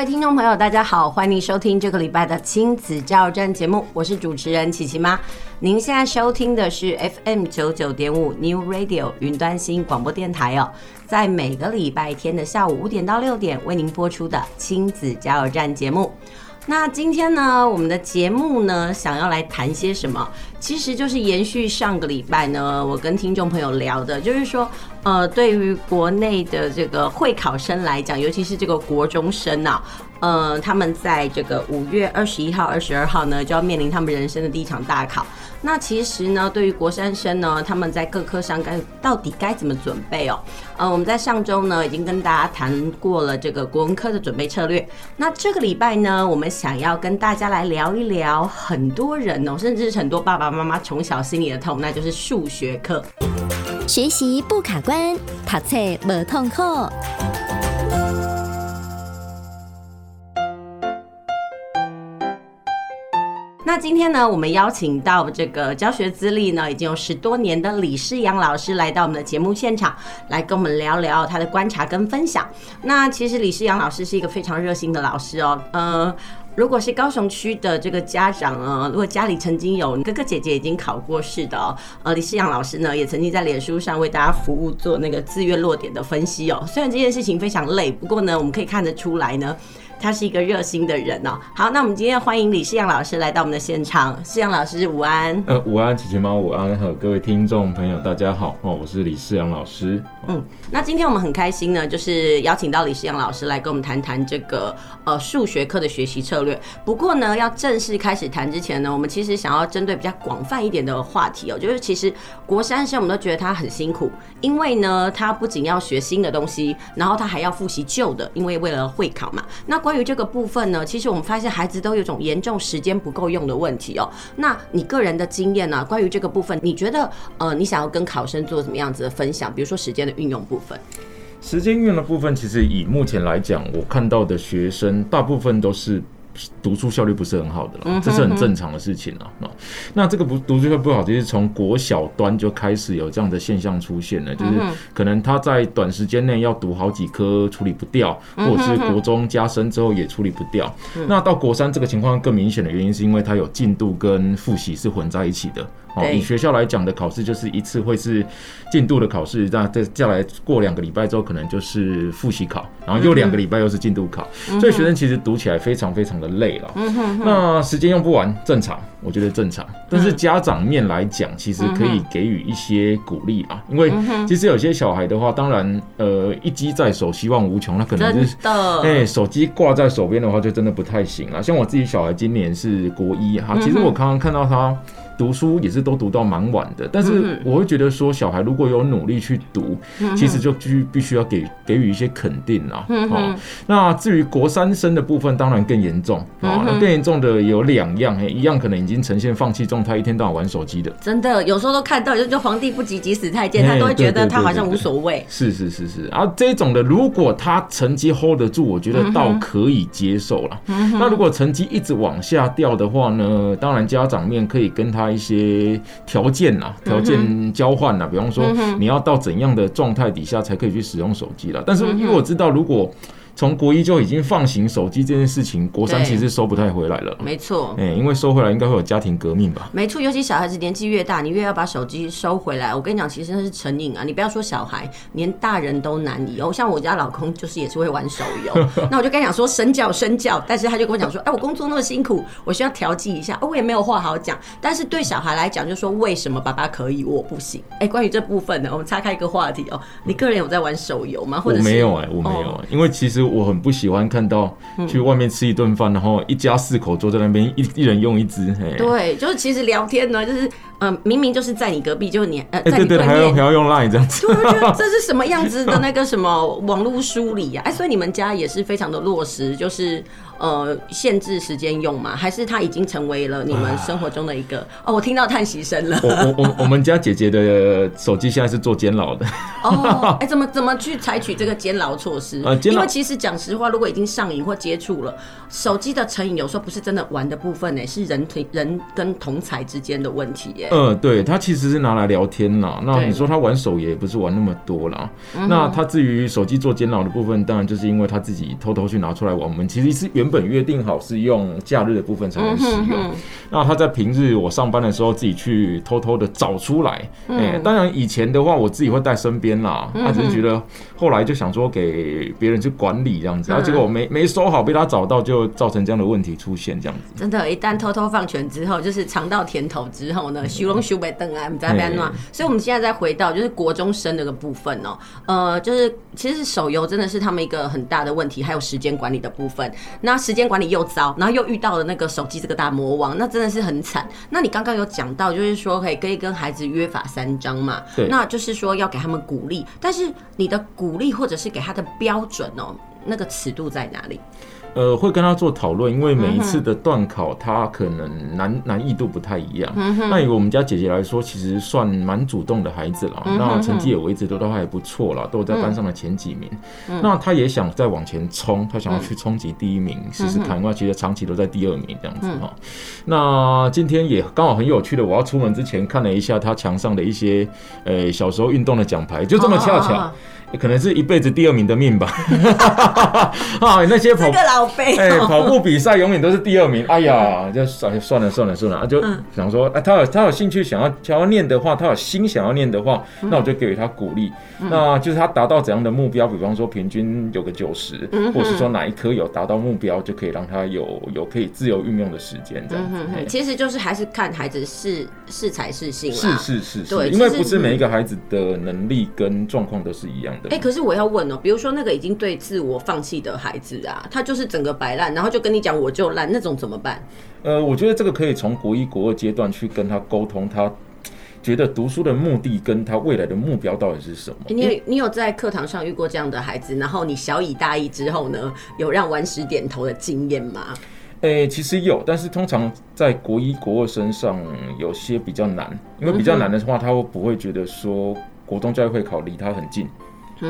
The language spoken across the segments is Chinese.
位听众朋友，大家好，欢迎收听这个礼拜的亲子加油站节目，我是主持人琪琪妈。您现在收听的是 FM 九九点五 New Radio 云端新广播电台哦，在每个礼拜天的下午五点到六点为您播出的亲子加油站节目。那今天呢，我们的节目呢，想要来谈些什么？其实就是延续上个礼拜呢，我跟听众朋友聊的，就是说，呃，对于国内的这个会考生来讲，尤其是这个国中生啊，呃，他们在这个五月二十一号、二十二号呢，就要面临他们人生的第一场大考。那其实呢，对于国三生呢，他们在各科上该到底该怎么准备哦？呃，我们在上周呢，已经跟大家谈过了这个国文科的准备策略。那这个礼拜呢，我们想要跟大家来聊一聊很多人哦，甚至是很多爸爸妈妈从小心里的痛，那就是数学课。学习不卡关，读册不痛苦。那今天呢，我们邀请到这个教学资历呢已经有十多年的李世阳老师来到我们的节目现场，来跟我们聊聊他的观察跟分享。那其实李世阳老师是一个非常热心的老师哦。呃，如果是高雄区的这个家长啊，如果家里曾经有哥哥姐姐已经考过试的，呃，李世阳老师呢也曾经在脸书上为大家服务做那个志愿落点的分析哦。虽然这件事情非常累，不过呢，我们可以看得出来呢。他是一个热心的人哦。好，那我们今天欢迎李世阳老师来到我们的现场。世阳老师午安。呃，午安，琪琪猫，午安，和各位听众朋友，大家好哦，我是李世阳老师。嗯，那今天我们很开心呢，就是邀请到李世阳老师来跟我们谈谈这个呃数学课的学习策略。不过呢，要正式开始谈之前呢，我们其实想要针对比较广泛一点的话题哦，就是其实国三生我们都觉得他很辛苦，因为呢，他不仅要学新的东西，然后他还要复习旧的，因为为了会考嘛。那关关于这个部分呢，其实我们发现孩子都有种严重时间不够用的问题哦。那你个人的经验呢？关于这个部分，你觉得呃，你想要跟考生做什么样子的分享？比如说时间的运用部分。时间运用的部分，其实以目前来讲，我看到的学生大部分都是。读书效率不是很好的了，这是很正常的事情了。那这个不读书效率不好，其实从国小端就开始有这样的现象出现了，就是可能他在短时间内要读好几科处理不掉，或者是国中加深之后也处理不掉。那到国三这个情况更明显的原因，是因为他有进度跟复习是混在一起的。哦，以学校来讲的考试就是一次会是进度的考试，那再接下来过两个礼拜之后，可能就是复习考，然后又两个礼拜又是进度考，所以学生其实读起来非常非常的累了。那时间用不完正常，我觉得正常。但是家长面来讲，其实可以给予一些鼓励啊，因为其实有些小孩的话，当然呃一机在手希望无穷，那可能是哎手机挂在手边的话就真的不太行了。像我自己小孩今年是国一哈，其实我刚刚看到他。读书也是都读到蛮晚的，但是我会觉得说，小孩如果有努力去读，其实就必须必须要给给予一些肯定啊。哦，那至于国三生的部分，当然更严重啊。那更严重的有两样，一样可能已经呈现放弃状态，一天到晚玩手机的。真的，有时候都看到，就就皇帝不急急死太监，他都会觉得他好像无所谓。是是是是，啊这种的，如果他成绩 hold 得住，我觉得倒可以接受了。那如果成绩一直往下掉的话呢，当然家长面可以跟他。一些条件呐，条件交换呐，比方说你要到怎样的状态底下才可以去使用手机了。但是因为我知道，如果从国一就已经放行手机这件事情，国三其实收不太回来了。没错，哎，因为收回来应该会有家庭革命吧？没错，尤其小孩子年纪越大，你越要把手机收回来。我跟你讲，其实那是成瘾啊！你不要说小孩，连大人都难以哦。像我家老公就是也是会玩手游，那我就跟你讲说身教身教，但是他就跟我讲说，哎，我工作那么辛苦，我需要调剂一下。哦我也没有话好讲。但是对小孩来讲，就说为什么爸爸可以，我不行？哎，关于这部分呢，我们岔开一个话题哦。你个人有在玩手游吗？或者我没有哎，我没有，因为其实我很不喜欢。看到去外面吃一顿饭，然后一家四口坐在那边，一一人用一支。对，就是其实聊天呢，就是呃，明明就是在你隔壁，就你呃，在你，对还要还要用 Line 这样子，对，我觉得 这是什么样子的那个什么网络梳理呀？哎，所以你们家也是非常的落实，就是。呃，限制时间用吗？还是它已经成为了你们生活中的一个？哦，我听到叹息声了。我我我我们家姐姐的手机现在是做监牢的。哦，哎、欸，怎么怎么去采取这个监牢措施？呃，因为其实讲实话，如果已经上瘾或接触了手机的成瘾，有时候不是真的玩的部分呢，是人同人跟同才之间的问题耶。呃，对，他其实是拿来聊天啦。那你说他玩手也不是玩那么多啦。那他至于手机做监牢的部分，当然就是因为他自己偷偷去拿出来玩。我们其实是原。本约定好是用假日的部分才能使用，那他在平日我上班的时候自己去偷偷的找出来。哎、嗯欸，当然以前的话我自己会带身边啦，他、嗯、只是觉得后来就想说给别人去管理这样子，然后结果我没没收好，被他找到就造成这样的问题出现这样子。真的，一旦偷偷放权之后，就是尝到甜头之后呢，修龙修北登啊，在边乱。所以我们现在再回到就是国中生那个部分哦、喔，呃，就是其实手游真的是他们一个很大的问题，还有时间管理的部分。那时间管理又糟，然后又遇到了那个手机这个大魔王，那真的是很惨。那你刚刚有讲到，就是说可以可以跟孩子约法三章嘛？对，那就是说要给他们鼓励，但是你的鼓励或者是给他的标准哦，那个尺度在哪里？呃，会跟他做讨论，因为每一次的段考，他可能难难易度不太一样。嗯、那以我们家姐姐来说，其实算蛮主动的孩子了。嗯、那成绩也维持都都还不错了，都在班上的前几名。嗯、那他也想再往前冲，他想要去冲击第一名试试看。因为其实长期都在第二名这样子哈。嗯、那今天也刚好很有趣的，我要出门之前看了一下他墙上的一些呃小时候运动的奖牌，就这么恰巧。哦哦哦可能是一辈子第二名的命吧，啊，那些跑哎，跑步比赛永远都是第二名。哎呀，就算算了算了算了，就想说，哎，他有他有兴趣想要想要念的话，他有心想要念的话，那我就给予他鼓励。那就是他达到怎样的目标，比方说平均有个九十，或是说哪一科有达到目标，就可以让他有有可以自由运用的时间。这样。子，其实就是还是看孩子是是才是性啦。是是是是，对，因为不是每一个孩子的能力跟状况都是一样的。哎、欸，可是我要问哦、喔，比如说那个已经对自我放弃的孩子啊，他就是整个摆烂，然后就跟你讲我就烂，那种怎么办？呃，我觉得这个可以从国一、国二阶段去跟他沟通，他觉得读书的目的跟他未来的目标到底是什么？欸、你有你有在课堂上遇过这样的孩子，然后你小以大意之后呢，有让顽石点头的经验吗？诶、欸，其实有，但是通常在国一、国二身上有些比较难，因为比较难的话，他会不会觉得说国中教育会考离他很近？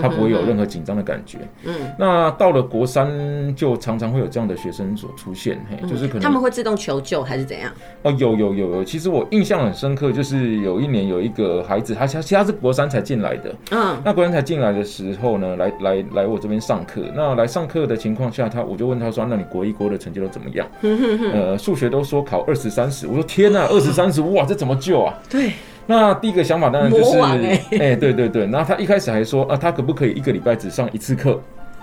他不会有任何紧张的感觉。嗯，那到了国三，就常常会有这样的学生所出现，嘿，就是可能他们会自动求救还是怎样？哦，有有有有，其实我印象很深刻，就是有一年有一个孩子，他他其实他是国三才进来的。嗯，那国三才进来的时候呢，来来来我这边上课。那来上课的情况下，他我就问他说：“那你国一国二的成绩都怎么样？”呃，数学都说考二十三十。我说：“天哪，二十三十，哇，这怎么救啊？”对。那第一个想法当然就是，哎、欸欸，对对对，然后他一开始还说，啊，他可不可以一个礼拜只上一次课？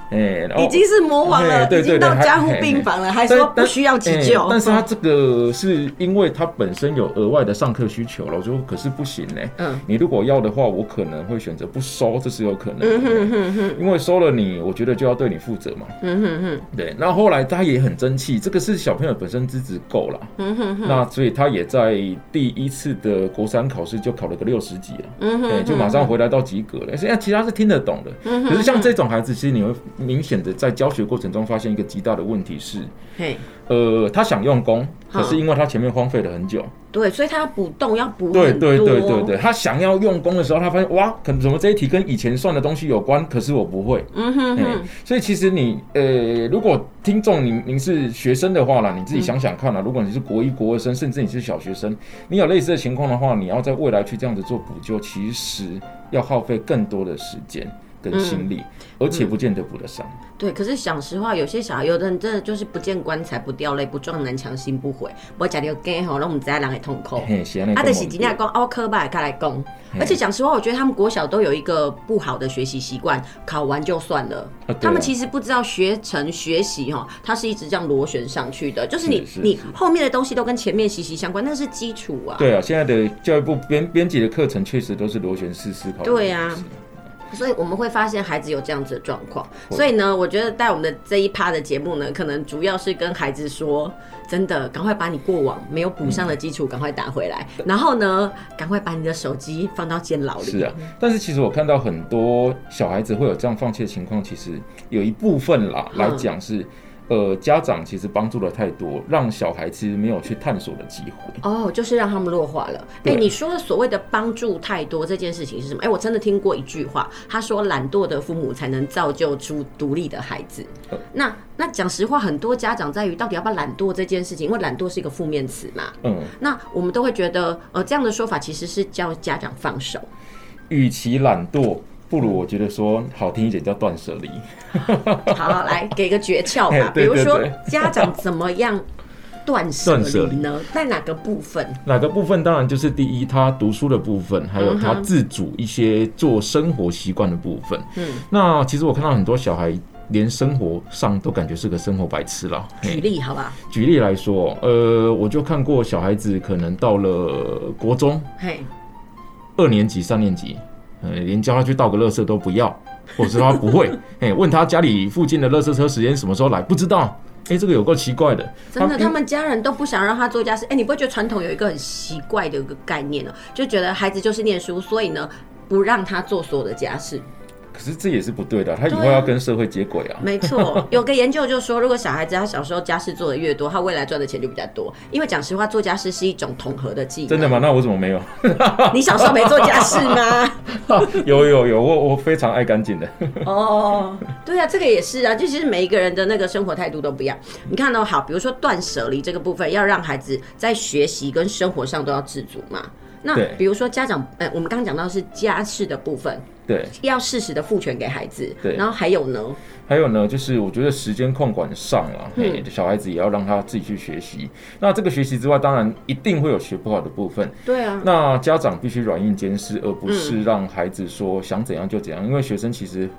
哎，已经是魔王了，已经到加护病房了，还说不需要急救。但是他这个是因为他本身有额外的上课需求了，我说可是不行呢。嗯，你如果要的话，我可能会选择不收，这是有可能的。因为收了你，我觉得就要对你负责嘛。嗯哼哼。对，那后来他也很争气，这个是小朋友本身资质够了。嗯哼哼。那所以他也在第一次的国三考试就考了个六十几了。嗯哼。就马上回来到及格了。现在其他是听得懂的。嗯哼。可是像这种孩子，其实你会。明显的在教学过程中发现一个极大的问题是，嘿，呃，他想用功，可是因为他前面荒废了很久，对，所以他要补洞，要补。对对对对对，他想要用功的时候，他发现哇，可能怎么这一题跟以前算的东西有关，可是我不会，嗯哼哼。所以其实你呃，如果听众您您是学生的话啦，你自己想想看啦，如果你是国一国二生，甚至你是小学生，你有类似的情况的话，你要在未来去这样子做补救，其实要耗费更多的时间。跟心力，而且不见得补得上。对，可是讲实话，有些小孩，有的人真的就是不见棺材不掉泪，不撞南墙心不悔。我讲的给吼，让我们家人给痛苦。他的喜今天讲奥科吧，他来讲。而且讲实话，我觉得他们国小都有一个不好的学习习惯，考完就算了。他们其实不知道学成学习哈，它是一直这样螺旋上去的。就是你你后面的东西都跟前面息息相关，那是基础啊。对啊，现在的教育部编编辑的课程确实都是螺旋式思考。对啊。所以我们会发现孩子有这样子的状况。所以呢，我觉得带我们的这一趴的节目呢，可能主要是跟孩子说，真的，赶快把你过往没有补上的基础赶快打回来，嗯、然后呢，赶快把你的手机放到监牢里。是啊，但是其实我看到很多小孩子会有这样放弃的情况，其实有一部分啦、嗯、来讲是。呃，家长其实帮助的太多，让小孩其实没有去探索的机会。哦，就是让他们弱化了。哎、欸，你说的所谓的帮助太多这件事情是什么？哎、欸，我真的听过一句话，他说懒惰的父母才能造就出独立的孩子。呃、那那讲实话，很多家长在于到底要不要懒惰这件事情，因为懒惰是一个负面词嘛。嗯。那我们都会觉得，呃，这样的说法其实是叫家长放手。与其懒惰。不如我觉得说好听一点叫断舍离。好，好，来给个诀窍吧。比如说家长怎么样断舍离呢？在哪个部分？哪个部分？当然就是第一，他读书的部分，还有他自主一些做生活习惯的部分。嗯，那其实我看到很多小孩连生活上都感觉是个生活白痴了。举例好吧？举例来说，呃，我就看过小孩子可能到了国中，嘿，二年级、三年级。呃，连叫他去倒个垃圾都不要，或者是他不会，哎，问他家里附近的垃圾车时间什么时候来，不知道，哎，这个有够奇怪的。真的，他们家人都不想让他做家事，哎，你不会觉得传统有一个很奇怪的一个概念呢？就觉得孩子就是念书，所以呢，不让他做所有的家事。可是这也是不对的，他以后要跟社会接轨啊。没错，有个研究就说，如果小孩子他小时候家事做的越多，他未来赚的钱就比较多。因为讲实话，做家事是一种统合的技能。真的吗？那我怎么没有？你小时候没做家事吗？有有有，我我非常爱干净的。哦，对啊，这个也是啊，就其实每一个人的那个生活态度都不一样。你看到好，比如说断舍离这个部分，要让孩子在学习跟生活上都要自主嘛。那比如说家长，呃，我们刚刚讲到是家事的部分。对，要适时的赋权给孩子。对，然后还有呢？还有呢，就是我觉得时间控管上了，嗯，小孩子也要让他自己去学习。那这个学习之外，当然一定会有学不好的部分。对啊。那家长必须软硬兼施，而不是让孩子说想怎样就怎样，因为学生其实。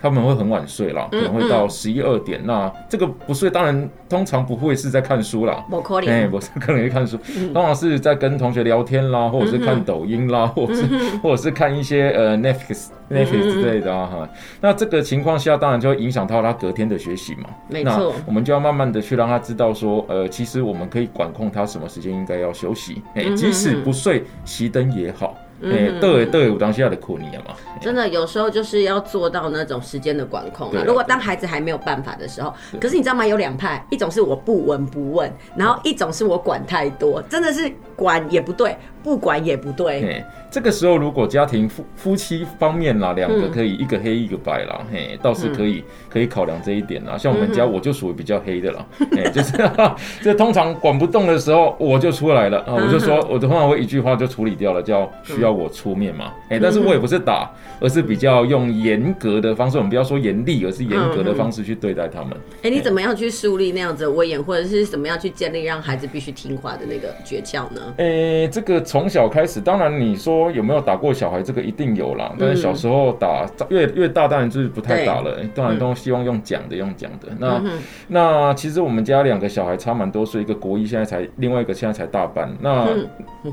他们会很晚睡啦，可能会到十一二点。那这个不睡，当然通常不会是在看书啦。不可能，哎，不是可能会看书，通常是在跟同学聊天啦，或者是看抖音啦，或者是或者是看一些呃 Netflix Netflix 之类的啊哈。那这个情况下，当然就会影响到他隔天的学习嘛。没错，我们就要慢慢的去让他知道说，呃，其实我们可以管控他什么时间应该要休息。哎，即使不睡，熄灯也好。哎，对对，我当下的苦你嘛。真的有时候就是要做到那种时间的管控啊。如果当孩子还没有办法的时候，可是你知道吗？有两派，一种是我不闻不问，然后一种是我管太多，真的是管也不对，不管也不对。这个时候如果家庭夫夫妻方面啦，两个可以一个黑一个白啦，嘿，倒是可以可以考量这一点啦。像我们家我就属于比较黑的啦，哎，就是 这通常管不动的时候我就出来了啊，我就说我通常会一句话就处理掉了，叫需要。要我出面嘛？哎，但是我也不是打，而是比较用严格的方式。我们不要说严厉，而是严格的方式去对待他们。哎，你怎么样去树立那样子的威严，或者是怎么样去建立让孩子必须听话的那个诀窍呢？哎，这个从小开始，当然你说有没有打过小孩，这个一定有啦。但是小时候打越越大，当然就是不太打了。当然都希望用讲的，用讲的。那那其实我们家两个小孩差蛮多岁，一个国一现在才，另外一个现在才大班。那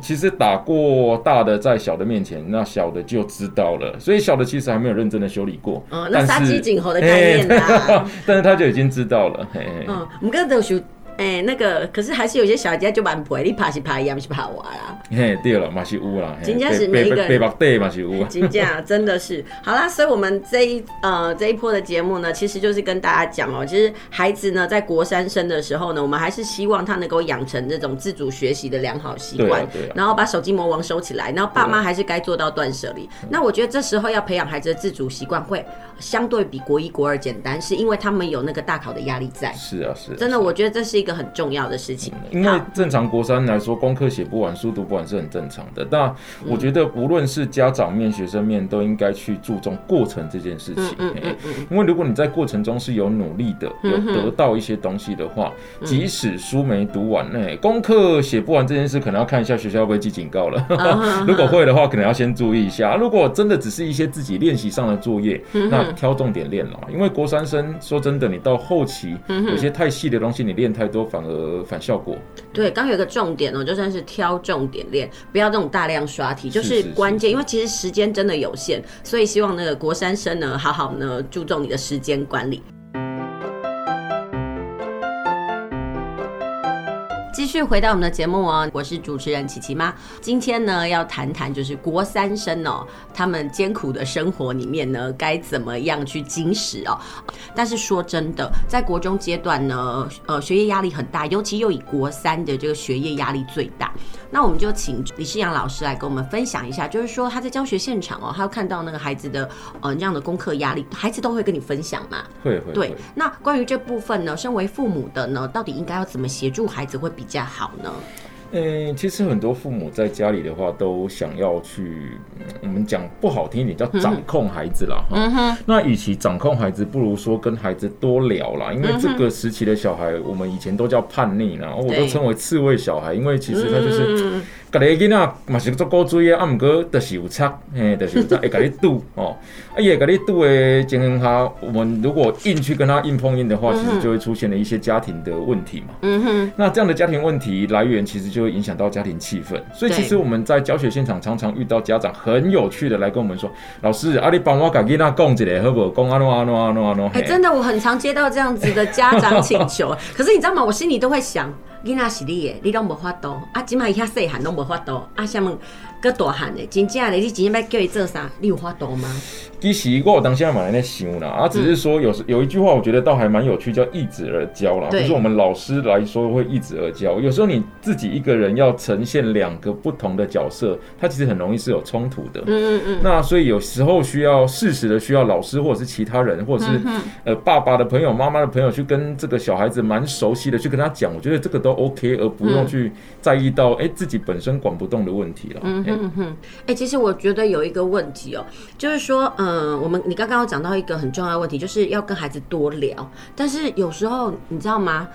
其实打过大的在。小的面前，那小的就知道了，所以小的其实还没有认真的修理过。嗯，那杀鸡儆猴的概念啦、欸。但是他就已经知道了。嘿嘿嗯，我们刚刚都哎、欸，那个可是还是有些小孩子就蛮陪，你怕是怕一样，不是怕我啦。嘿，对了，嘛是有啦。真的是每一个人，白对嘛是有。真的真的是。好啦，所以我们这一呃这一波的节目呢，其实就是跟大家讲哦、喔，其实孩子呢在国三生的时候呢，我们还是希望他能够养成这种自主学习的良好习惯，然后把手机魔王收起来，然后爸妈还是该做到断舍离。那我觉得这时候要培养孩子的自主习惯，会相对比国一国二简单，是因为他们有那个大考的压力在。是啊，是。真的，我觉得这是一个很重要的事情，因为正常国三来说，功课写不完，书读不完是很正常的。那我觉得，无论是家长面、学生面，都应该去注重过程这件事情。因为如果你在过程中是有努力的，有得到一些东西的话，即使书没读完，那功课写不完这件事，可能要看一下学校会不会记警告了。如果会的话，可能要先注意一下。如果真的只是一些自己练习上的作业，那挑重点练了。因为国三生说真的，你到后期有些太细的东西，你练太多。反而反效果。对，刚有一个重点哦，就算是挑重点练，不要这种大量刷题，就是关键。因为其实时间真的有限，所以希望那个国三生呢，好好呢注重你的时间管理。继续回到我们的节目哦，我是主持人琪琪妈。今天呢，要谈谈就是国三生哦，他们艰苦的生活里面呢，该怎么样去经食哦。但是说真的，在国中阶段呢，呃，学业压力很大，尤其又以国三的这个学业压力最大。那我们就请李世阳老师来跟我们分享一下，就是说他在教学现场哦，他要看到那个孩子的呃这样的功课压力，孩子都会跟你分享吗？会会。对，那关于这部分呢，身为父母的呢，到底应该要怎么协助孩子会比较好呢？嗯，其实很多父母在家里的话，都想要去，我们讲不好听一点，叫掌控孩子啦。哈、嗯。那与其掌控孩子，不如说跟孩子多聊啦。因为这个时期的小孩，我们以前都叫叛逆啦，我都称为刺猬小孩，因为其实他就是。家己囡仔嘛是做古锥啊，啊毋过就是有差，嘿，就是有差会甲你赌哦，啊伊会甲你赌的情况下，我们如果硬去跟他硬碰硬的话，其实就会出现了一些家庭的问题嘛。嗯哼。那这样的家庭问题来源，其实就会影响到家庭气氛。所以其实我们在教学现场常常遇到家长很有趣的来跟我们说：“老师，啊你帮我甲囡仔讲一下好不好？讲安怎安怎安怎安怎。”哎，真的，我很常接到这样子的家长请求。可是你知道吗？我心里都会想。囡仔是你的，你拢无法度啊！即卖伊遐细汉拢无法度啊！啥物搁大汉的，真正的，你真正要叫伊做啥？你有法度吗？其实我当下蛮在想啦，啊，只是说有时有一句话，我觉得倒还蛮有趣，叫一子而教啦。就是我们老师来说会一子而教。有时候你自己一个人要呈现两个不同的角色，它其实很容易是有冲突的。嗯嗯嗯。那所以有时候需要适时的需要老师或者是其他人，或者是呃爸爸的朋友、妈妈的朋友去跟这个小孩子蛮熟悉的去跟他讲，我觉得这个都 OK，而不用去在意到哎自己本身管不动的问题了。嗯哼哼。哎，其实我觉得有一个问题哦，就是说嗯。嗯，我们你刚刚有讲到一个很重要的问题，就是要跟孩子多聊。但是有时候你知道吗？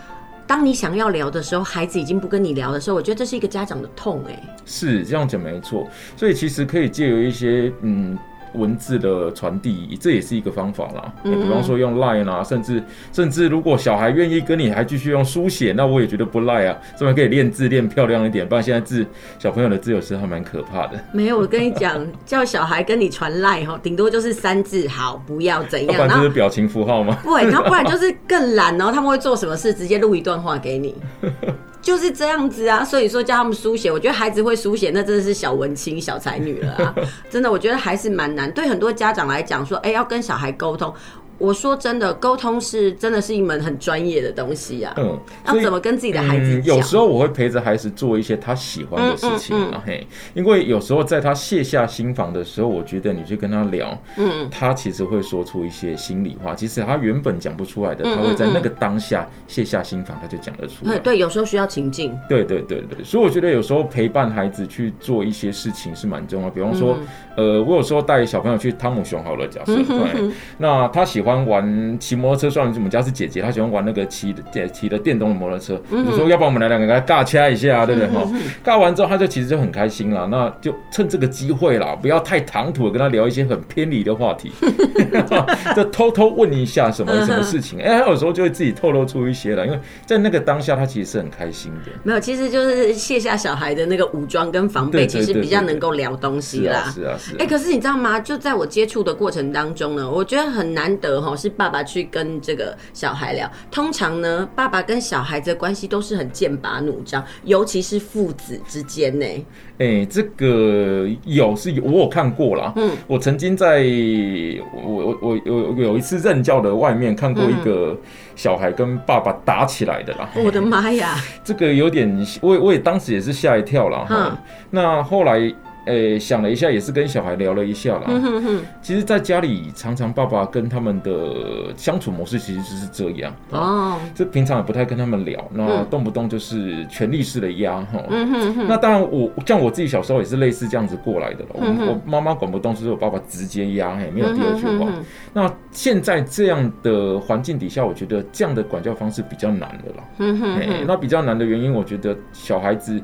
当你想要聊的时候，孩子已经不跟你聊的时候，我觉得这是一个家长的痛哎。是这样讲没错，所以其实可以借由一些嗯。文字的传递，这也是一个方法啦。你比方说用 Line 啊，甚至甚至如果小孩愿意跟你还继续用书写，那我也觉得不赖啊。这边可以练字练漂亮一点，不然现在字小朋友的字有时候还蛮可怕的。没有，我跟你讲，叫小孩跟你传 Line 哈，顶多就是三字好，不要怎样。不然就是表情符号吗？对，然后不然就是更懒，然后他们会做什么事，直接录一段话给你。就是这样子啊，所以说叫他们书写，我觉得孩子会书写，那真的是小文青、小才女了啊！真的，我觉得还是蛮难。对很多家长来讲，说，哎，要跟小孩沟通。我说真的，沟通是真的是一门很专业的东西啊。嗯，要怎么跟自己的孩子？嗯，有时候我会陪着孩子做一些他喜欢的事情啊，嘿，因为有时候在他卸下心防的时候，我觉得你去跟他聊，嗯，他其实会说出一些心里话，其实他原本讲不出来的，他会在那个当下卸下心防，他就讲得出来。对，有时候需要情境。对对对对，所以我觉得有时候陪伴孩子去做一些事情是蛮重要。比方说，呃，我有时候带小朋友去汤姆熊好了，假设，对，那他喜欢。玩骑摩托车，虽然我们家是姐姐，她喜欢玩那个骑的骑的电动的摩托车。你说，要不然我们来两个给他尬掐一下，对不对？哈，尬完之后，她就其实就很开心了。那就趁这个机会啦，不要太唐突的跟他聊一些很偏离的话题，就偷偷问一下什么什么事情。哎，他有时候就会自己透露出一些了，因为在那个当下，他其实是很开心的。没有，其实就是卸下小孩的那个武装跟防备，其实比较能够聊东西啦。是啊，是啊。哎，可是你知道吗？就在我接触的过程当中呢，我觉得很难得。哈，是爸爸去跟这个小孩聊。通常呢，爸爸跟小孩子的关系都是很剑拔弩张，尤其是父子之间呢。哎、欸，这个有是有，我有看过啦。嗯，我曾经在我我我有有一次任教的外面看过一个小孩跟爸爸打起来的啦。我的妈呀！这个有点，我也我也当时也是吓一跳啦。哈、嗯，那后来。诶、欸，想了一下，也是跟小孩聊了一下啦。嗯哼哼。其实，在家里常常爸爸跟他们的相处模式其实就是这样。哦。这平常也不太跟他们聊，那动不动就是权力式的压哈。嗯哼哼。那当然，我像我自己小时候也是类似这样子过来的了。嗯。我我妈妈管不动，就是我爸爸直接压，嘿，没有第二句话。那现在这样的环境底下，我觉得这样的管教方式比较难的了。嗯哼哼。那比较难的原因，我觉得小孩子。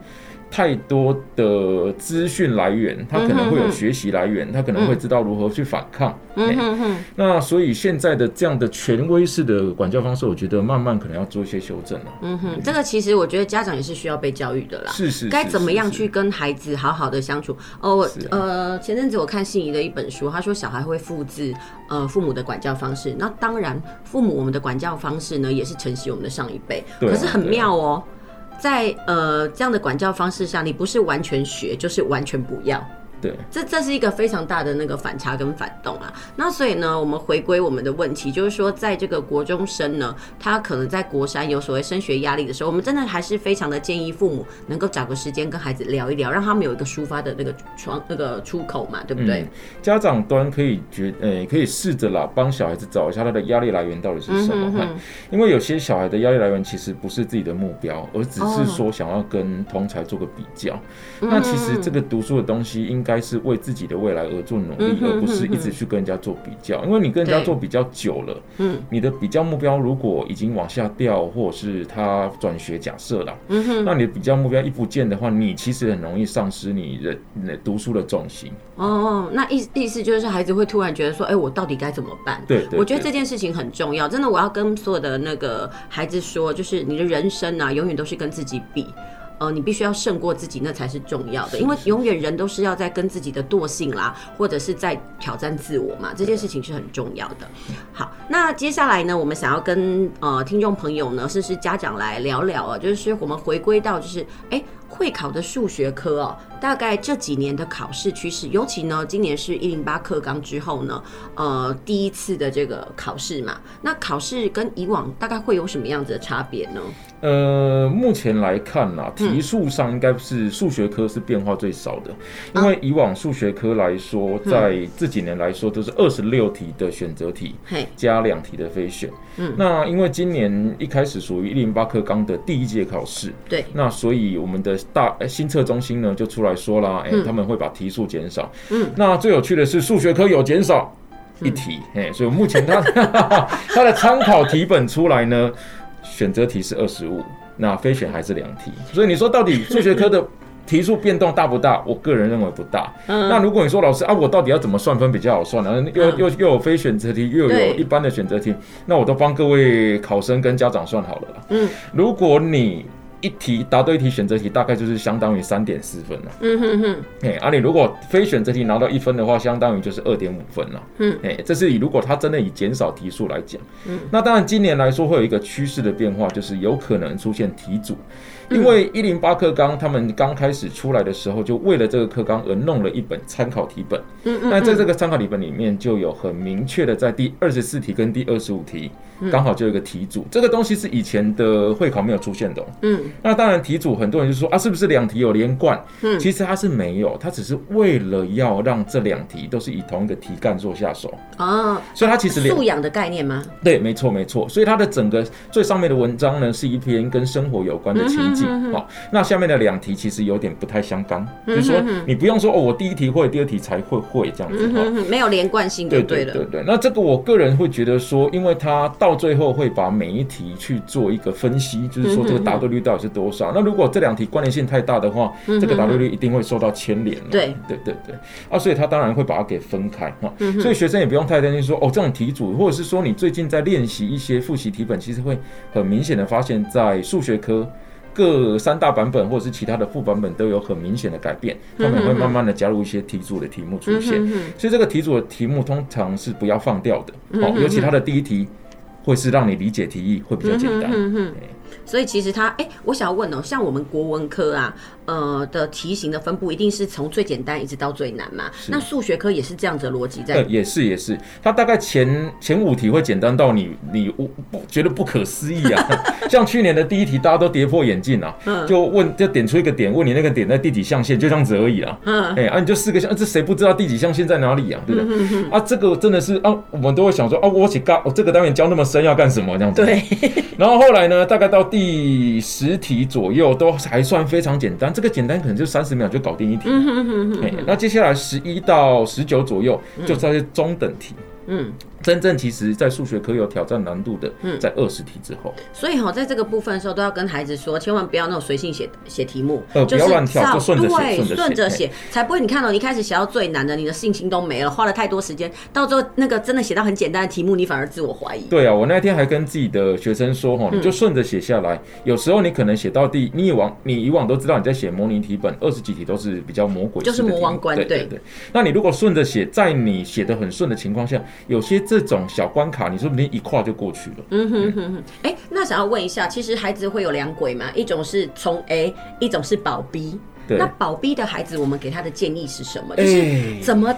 太多的资讯来源，他可能会有学习来源，他可能会知道如何去反抗。嗯哼哼。那所以现在的这样的权威式的管教方式，我觉得慢慢可能要做一些修正了。嗯哼，这个其实我觉得家长也是需要被教育的啦。是是。该怎么样去跟孩子好好的相处？哦，呃，前阵子我看心仪的一本书，他说小孩会复制呃父母的管教方式。那当然，父母我们的管教方式呢，也是承袭我们的上一辈。可是很妙哦。在呃这样的管教方式下，你不是完全学，就是完全不要。对，这这是一个非常大的那个反差跟反动啊。那所以呢，我们回归我们的问题，就是说，在这个国中生呢，他可能在国三有所谓升学压力的时候，我们真的还是非常的建议父母能够找个时间跟孩子聊一聊，让他们有一个抒发的那个窗那个出口嘛，对不对？嗯、家长端可以觉呃，可以试着啦，帮小孩子找一下他的压力来源到底是什么。嗯、哼哼因为有些小孩的压力来源其实不是自己的目标，而只是说想要跟同才做个比较。哦、那其实这个读书的东西应该。应该是为自己的未来而做努力，而不是一直去跟人家做比较。因为你跟人家做比较久了，嗯，你的比较目标如果已经往下掉，或者是他转学假设了，嗯哼，那你的比较目标一不见的话，你其实很容易丧失你的读书的重心。哦，那意意思就是孩子会突然觉得说，哎，我到底该怎么办？对，我觉得这件事情很重要，真的，我要跟所有的那个孩子说，就是你的人生啊，永远都是跟自己比。呃，你必须要胜过自己，那才是重要的。因为永远人都是要在跟自己的惰性啦，或者是在挑战自我嘛，这件事情是很重要的。好，那接下来呢，我们想要跟呃听众朋友呢，甚至是家长来聊聊啊，就是我们回归到就是哎。欸会考的数学科哦，大概这几年的考试趋势，尤其呢，今年是一零八课纲之后呢，呃，第一次的这个考试嘛，那考试跟以往大概会有什么样子的差别呢？呃，目前来看呢，题数上应该是数学科是变化最少的，嗯、因为以往数学科来说，在这几年来说都是二十六题的选择题，加两题的非选。嗯，那因为今年一开始属于一零八课纲的第一届考试，对，那所以我们的大新测中心呢就出来说啦，哎、欸，他们会把题数减少。嗯，那最有趣的是数学科有减少一题，哎、嗯，所以目前它它 的参考题本出来呢，选择题是二十五，那非选还是两题。所以你说到底 数学科的？题数变动大不大？我个人认为不大。嗯、那如果你说老师啊，我到底要怎么算分比较好算呢？又又又有非选择题，又有一般的选择题，那我都帮各位考生跟家长算好了啦。嗯，如果你一题答对一题选择题，大概就是相当于三点四分了。嗯哼哼。哎，啊，你如果非选择题拿到一分的话，相当于就是二点五分了。嗯，哎，这是以如果他真的以减少题数来讲。嗯，那当然今年来说会有一个趋势的变化，就是有可能出现题组。因为一零八课纲，他们刚开始出来的时候，就为了这个课纲而弄了一本参考题本。嗯嗯。那在这个参考题本里面，就有很明确的，在第二十四题跟第二十五题，刚好就有一个题组。这个东西是以前的会考没有出现的。嗯。那当然，题组很多人就说啊，是不是两题有连贯？嗯。其实它是没有，它只是为了要让这两题都是以同一个题干做下手。哦。所以它其实素养的概念吗？对，没错没错。所以它的整个最上面的文章呢，是一篇跟生活有关的情景。好，那下面的两题其实有点不太相干，就是说你不用说哦，我第一题会，第二题才会会这样子哈，没有连贯性，对对对对。那这个我个人会觉得说，因为它到最后会把每一题去做一个分析，就是说这个答对率到底是多少。那如果这两题关联性太大的话，这个答对率一定会受到牵连。对对对对，啊，所以他当然会把它给分开哈。所以学生也不用太担心说哦，这种题组或者是说你最近在练习一些复习题本，其实会很明显的发现，在数学科。各三大版本或者是其他的副版本都有很明显的改变，他们会慢慢的加入一些题组的题目出现，所以这个题组的题目通常是不要放掉的，好，尤其它的第一题会是让你理解题意会比较简单。所以其实他，哎、我想要问哦、像我们国文科啊，呃的题型的分布一定是从最简单一直到最难嘛？那数学科也是这样子的逻辑在？对，也是也是，它大概前前五题会简单到你你不觉得不可思议啊？像去年的第一题，大家都跌破眼镜啊，就问就点出一个点，问你那个点在第几象限，就这样子而已啊。嗯，哎，啊，你就四个象，啊、这谁不知道第几象限在哪里啊？对不对？嗯、哼哼啊，这个真的是啊，我们都会想说啊，我起干，我这个单元教那么深要干什么这样子？对。然后后来呢，大概到第十题左右都还算非常简单，这个简单可能就三十秒就搞定一题。嗯、那接下来十一到十九左右就算是中等题。嗯，真正其实在数学科有挑战难度的，在二十题之后。所以哈，在这个部分的时候，都要跟孩子说，千万不要那种随性写写题目，呃，不要乱跳，就顺着写，顺着写，才不会。你看到，你一开始写到最难的，你的信心都没了，花了太多时间，到最后那个真的写到很简单的题目，你反而自我怀疑。对啊，我那天还跟自己的学生说，哈，你就顺着写下来。有时候你可能写到第，你以往你以往都知道你在写模拟题本，二十几题都是比较魔鬼，就是魔王关，对对对。那你如果顺着写，在你写的很顺的情况下，有些这种小关卡，你说不定一跨就过去了。嗯哼哼哼。哎，那想要问一下，其实孩子会有两轨吗？一种是从 A，一种是保 B。对。那保 B 的孩子，我们给他的建议是什么？就是怎么？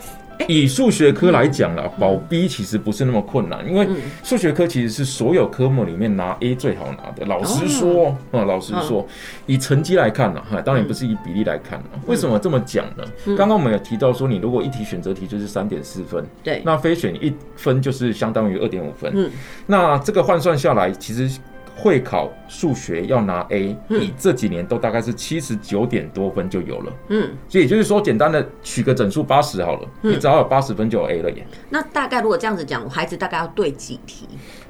以数学科来讲啦，保 B 其实不是那么困难，因为数学科其实是所有科目里面拿 A 最好拿的。老实说，啊，老实说，以成绩来看呢，哈，当然不是以比例来看。为什么这么讲呢？刚刚我们有提到说，你如果一题选择题就是三点四分，对，那非选一分就是相当于二点五分。嗯，那这个换算下来，其实。会考数学要拿 A，你这几年都大概是七十九点多分就有了。嗯，所以也就是说，简单的取个整数八十好了，你只要有八十分就有 A 了耶。那大概如果这样子讲，我孩子大概要对几题？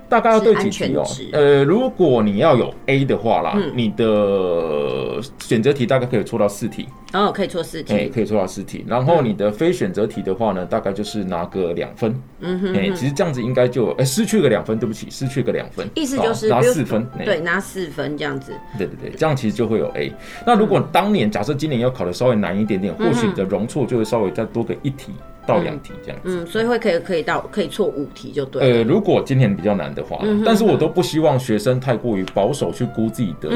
大概要对几题哦？呃，如果你要有 A 的话啦，你的选择题大概可以错到四题。哦，可以错四题。哎，可以错到四题。然后你的非选择题的话呢，大概就是拿个两分。嗯哼。哎，其实这样子应该就哎失去个两分，对不起，失去个两分。意思就是拿四分。对，拿四分这样子。对对对，这样其实就会有 A。那如果当年假设今年要考的稍微难一点点，或许你的容错就会稍微再多个一题。到两题这样子，嗯，所以会可以可以到可以错五题就对。呃，如果今年比较难的话，嗯但是我都不希望学生太过于保守去估自己的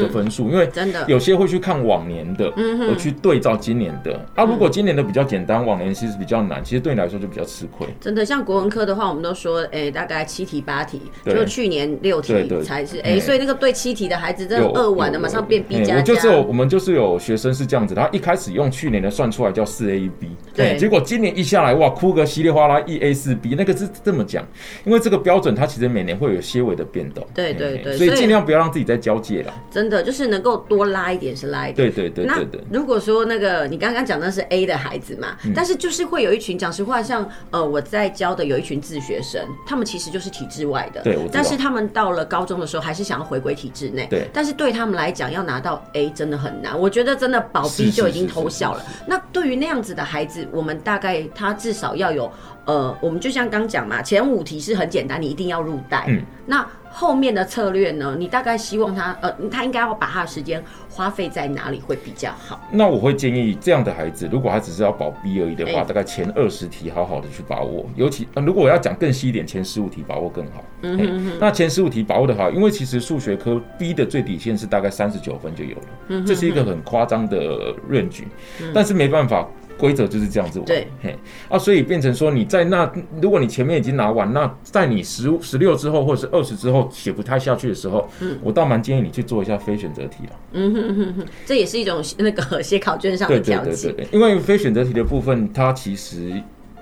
的分数，因为真的。有些会去看往年的，而去对照今年的。啊，如果今年的比较简单，往年其实比较难，其实对你来说就比较吃亏。真的，像国文科的话，我们都说，哎，大概七题八题，就去年六题才是，哎，所以那个对七题的孩子真的二完了，马上变 B 加加。我就是有我们就是有学生是这样子，他一开始用去年的算出来叫四 A 一 B，对，结果今年一下来哇哭。个稀里哗啦一 A 四 B，那个是这么讲，因为这个标准它其实每年会有些微的变动。对对对，所以尽量不要让自己在交界了。真的就是能够多拉一点是拉一点。对对对对对。如果说那个你刚刚讲的是 A 的孩子嘛，但是就是会有一群讲实话，像呃我在教的有一群自学生，他们其实就是体制外的。对。但是他们到了高中的时候，还是想要回归体制内。对。但是对他们来讲，要拿到 A 真的很难。我觉得真的保 B 就已经偷笑了。那对于那样子的孩子，我们大概他至少要有。呃，我们就像刚讲嘛，前五题是很简单，你一定要入袋。嗯，那后面的策略呢？你大概希望他，呃，他应该要把他的时间花费在哪里会比较好？那我会建议这样的孩子，如果他只是要保 B 而已的话，欸、大概前二十题好好的去把握。尤其，呃、如果我要讲更细一点，前十五题把握更好。嗯哼哼、欸。那前十五题把握的好，因为其实数学科 B 的最底线是大概三十九分就有了。嗯哼哼，这是一个很夸张的 range，嗯、但是没办法。规则就是这样子玩，对，嘿，啊，所以变成说你在那，如果你前面已经拿完，那在你十五、十六之后或者是二十之后写不太下去的时候，嗯，我倒蛮建议你去做一下非选择题了。嗯哼哼哼，这也是一种那个写考卷上的调剂。对对对对，因为非选择题的部分，它其实。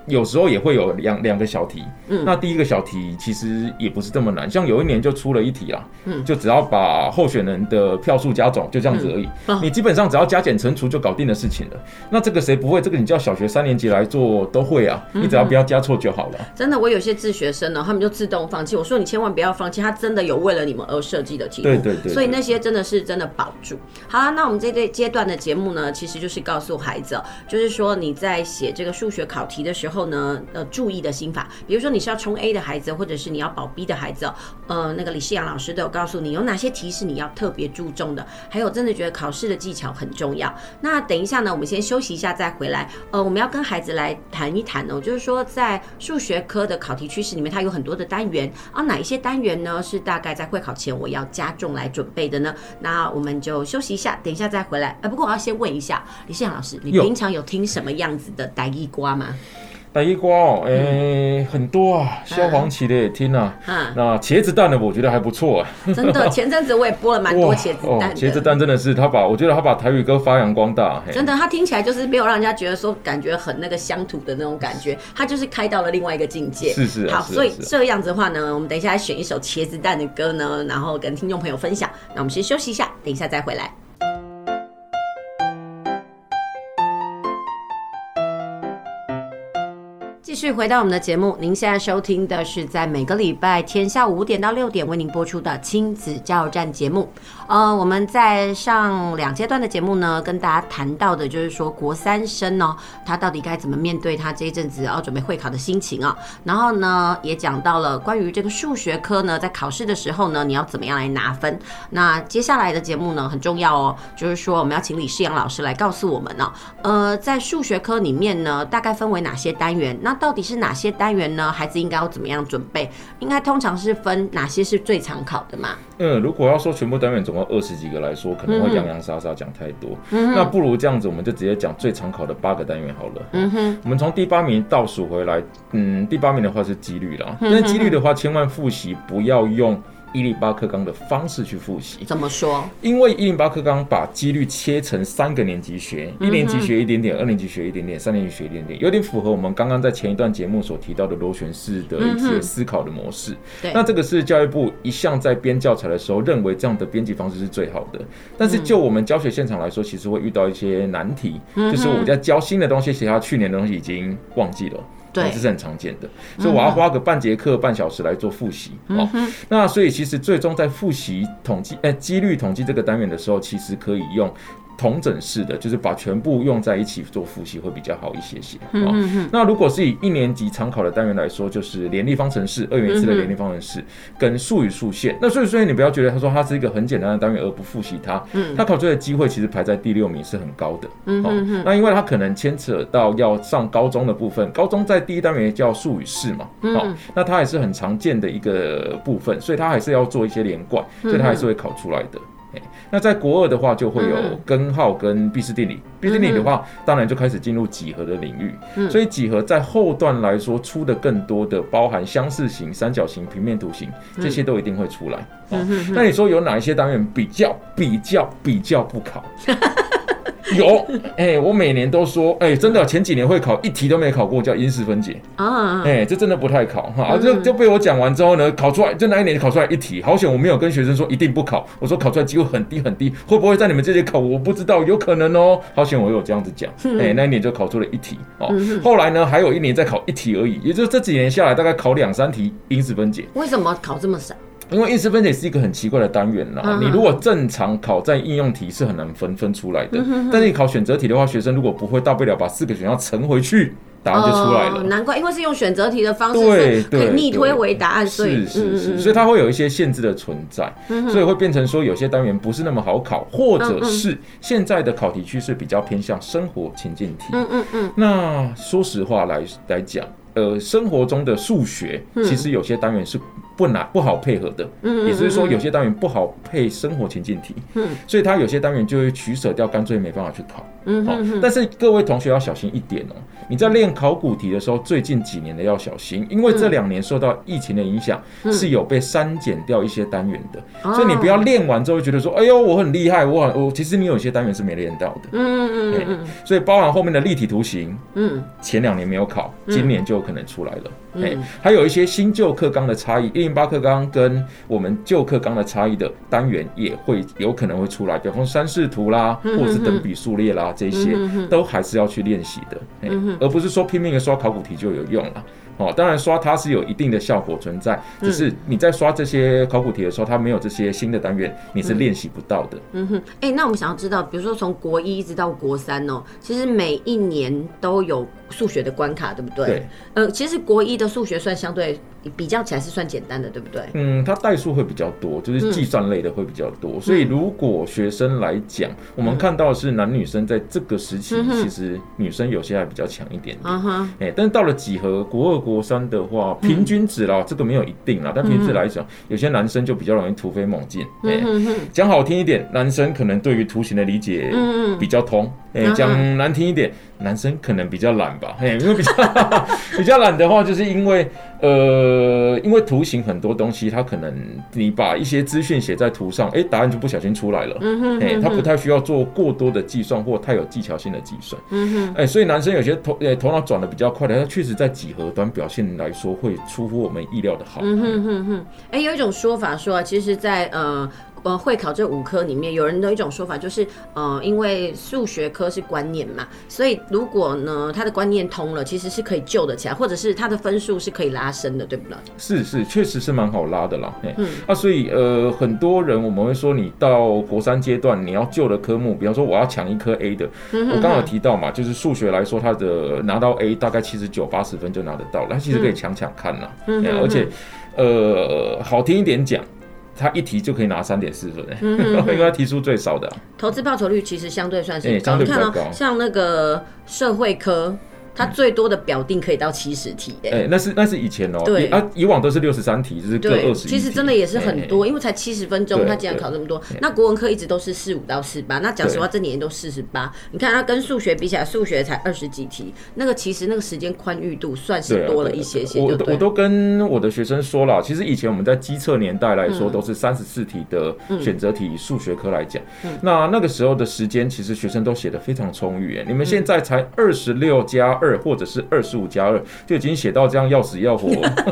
有时候也会有两两个小题，嗯，那第一个小题其实也不是这么难，像有一年就出了一题啦，嗯，就只要把候选人的票数加总，就这样子而已，嗯哦、你基本上只要加减乘除就搞定的事情了。那这个谁不会？这个你叫小学三年级来做都会啊，你只要不要加错就好了。真的，我有些自学生呢，他们就自动放弃。我说你千万不要放弃，他真的有为了你们而设计的题目，对对对，所以那些真的是真的保住。好了，那我们这对阶段的节目呢，其实就是告诉孩子，就是说你在写这个数学考题的时候呢，呃。注意的心法，比如说你是要冲 A 的孩子，或者是你要保 B 的孩子，呃，那个李世阳老师都有告诉你有哪些题是你要特别注重的，还有真的觉得考试的技巧很重要。那等一下呢，我们先休息一下再回来。呃，我们要跟孩子来谈一谈哦，就是说在数学科的考题趋势里面，它有很多的单元啊，哪一些单元呢是大概在会考前我要加重来准备的呢？那我们就休息一下，等一下再回来。呃，不过我要先问一下李世阳老师，你平常有听什么样子的台语歌吗？台语歌哦，哎、欸，很多啊，萧煌奇的也听啊。嗯、那茄子蛋的我觉得还不错啊。真的，前阵子我也播了蛮多茄子蛋的。茄子蛋真的是他把，我觉得他把台语歌发扬光大。真的，他听起来就是没有让人家觉得说感觉很那个乡土的那种感觉，他就是开到了另外一个境界。是是。好，所以这样子的话呢，我们等一下来选一首茄子蛋的歌呢，然后跟听众朋友分享。那我们先休息一下，等一下再回来。继续回到我们的节目，您现在收听的是在每个礼拜天下午五点到六点为您播出的亲子加油站节目。呃，我们在上两阶段的节目呢，跟大家谈到的就是说国三生呢，他到底该怎么面对他这一阵子要准备会考的心情啊。然后呢，也讲到了关于这个数学科呢，在考试的时候呢，你要怎么样来拿分。那接下来的节目呢，很重要哦，就是说我们要请李世阳老师来告诉我们呢，呃，在数学科里面呢，大概分为哪些单元？那到底是哪些单元呢？孩子应该要怎么样准备？应该通常是分哪些是最常考的嘛？嗯，如果要说全部单元总共二十几个来说，可能会洋洋洒洒讲太多。嗯，那不如这样子，我们就直接讲最常考的八个单元好了。嗯哼，我们从第八名倒数回来。嗯，第八名的话是几率啦，但是几率的话，千万复习不要用。一零八课纲的方式去复习，怎么说？因为一零八课纲把几率切成三个年级学，一年级学一点点，二年级学一点点，三年级学一点点，有点符合我们刚刚在前一段节目所提到的螺旋式的一些思考的模式。对，那这个是教育部一向在编教材的时候认为这样的编辑方式是最好的。但是就我们教学现场来说，其实会遇到一些难题，就是我们在教新的东西，其实他去年的东西已经忘记了。对，这是很常见的，所以我要花个半节课、半小时来做复习。哦，那所以其实最终在复习统计，哎，几率统计这个单元的时候，其实可以用。统整式的，就是把全部用在一起做复习会比较好一些些。嗯嗯嗯。那如果是以一年级常考的单元来说，就是联立方程式、二元一次的联立方程式跟数与数线。那所以，所以你不要觉得他说它是一个很简单的单元而不复习它。嗯。它考出来的机会其实排在第六名是很高的。嗯嗯。那因为它可能牵扯到要上高中的部分，高中在第一单元叫数与式嘛。嗯。那它也是很常见的一个部分，所以它还是要做一些连贯，所以它还是会考出来的。那在国二的话，就会有根号跟毕氏定理。毕氏定理的话，当然就开始进入几何的领域。所以几何在后段来说，出的更多的包含相似型、三角形、平面图形，这些都一定会出来。那你说有哪一些单元比较比较比较不考？有，哎、欸，我每年都说，哎、欸，真的，前几年会考一题都没考过，叫因式分解啊，哎、欸，这真的不太考哈，就就被我讲完之后呢，考出来就那一年考出来一题，好险我没有跟学生说一定不考，我说考出来机会很低很低，会不会在你们这里考我不知道，有可能哦，好险我有这样子讲，哎、欸，那一年就考出了一题哦，后来呢还有一年再考一题而已，也就是这几年下来大概考两三题因式分解，为什么考这么少？因为意识分解是一个很奇怪的单元啦，你如果正常考在应用题是很难分分出来的，但是你考选择题的话，学生如果不会，大不了把四个选项乘回去，答案就出来了。难怪，因为是用选择题的方式，对，可以逆推为答案，所以是是是，所以它会有一些限制的存在，所以会变成说有些单元不是那么好考，或者是现在的考题趋势比较偏向生活情境题。嗯嗯嗯。那说实话来来讲，呃，生活中的数学其实有些单元是。不难不好配合的，嗯也就是说有些单元不好配生活情境题，嗯。所以他有些单元就会取舍掉，干脆没办法去考。嗯好，但是各位同学要小心一点哦，你在练考古题的时候，最近几年的要小心，因为这两年受到疫情的影响，是有被删减掉一些单元的，所以你不要练完之后觉得说，哎呦我很厉害，我很我其实你有些单元是没练到的。嗯嗯嗯，所以包含后面的立体图形，嗯，前两年没有考，今年就有可能出来了。哎，还有一些新旧课纲的差异。一零八课纲跟我们旧课纲的差异的单元也会有可能会出来，比方说山势图啦，或者是等比数列啦，这些都还是要去练习的，而不是说拼命的刷考古题就有用了。哦，当然刷它是有一定的效果存在，只是你在刷这些考古题的时候，它没有这些新的单元，你是练习不到的。嗯哼，哎，那我们想要知道，比如说从国一一直到国三哦，其实每一年都有数学的关卡，对不对？对。呃，其实国一的数学算相对比较起来是算简单的，对不对？嗯，它代数会比较多，就是计算类的会比较多，所以如果学生来讲，我们看到的是男女生在这个时期，其实女生有些还比较强一点点。哎，但是到了几何国二。国三的话，平均值啦，这个没有一定啦，但平均值来讲，有些男生就比较容易突飞猛进。哎，讲好听一点，男生可能对于图形的理解比较通。哎，讲难听一点，男生可能比较懒吧。哎，因为比较 比较懒的话，就是因为呃，因为图形很多东西，它可能你把一些资讯写在图上，哎，答案就不小心出来了。嗯哼哎，他不太需要做过多的计算或太有技巧性的计算。嗯哼哎，所以男生有些头哎头脑转的比较快的，他确实在几何端表现来说会出乎我们意料的好。嗯哼哼哼，哎，有一种说法说啊，其实，在呃。呃会考这五科里面，有人的一种说法就是，呃，因为数学科是观念嘛，所以如果呢他的观念通了，其实是可以救得起来，或者是他的分数是可以拉升的，对不对？是是，确实是蛮好拉的啦。嗯，那所以呃很多人我们会说，你到国三阶段你要救的科目，比方说我要抢一科 A 的，嗯、哼哼我刚刚有提到嘛，就是数学来说，它的拿到 A 大概七十九八十分就拿得到了，它其实可以抢抢看啦，嗯、而且呃好听一点讲。他一题就可以拿三点四分，嗯、哼哼因为他提出最少的、啊，投资报酬率其实相对算是相对比较高。像那个社会科。它最多的表定可以到七十题，哎、欸，那是那是以前哦、喔，对啊，以往都是六十三题，就是各二十。其实真的也是很多，欸、因为才七十分钟，他竟然考这么多。那国文科一直都是四五到四八，那讲实话，这年都四十八。你看它跟数学比起来，数学才二十几题，那个其实那个时间宽裕度算是多了一些些。我我都跟我的学生说了，其实以前我们在机测年代来说，都是三十四题的选择题，数学科来讲，嗯、那那个时候的时间，其实学生都写的非常充裕。哎，你们现在才二十六加二，或者是二。十五加二就已经写到这样要死要活，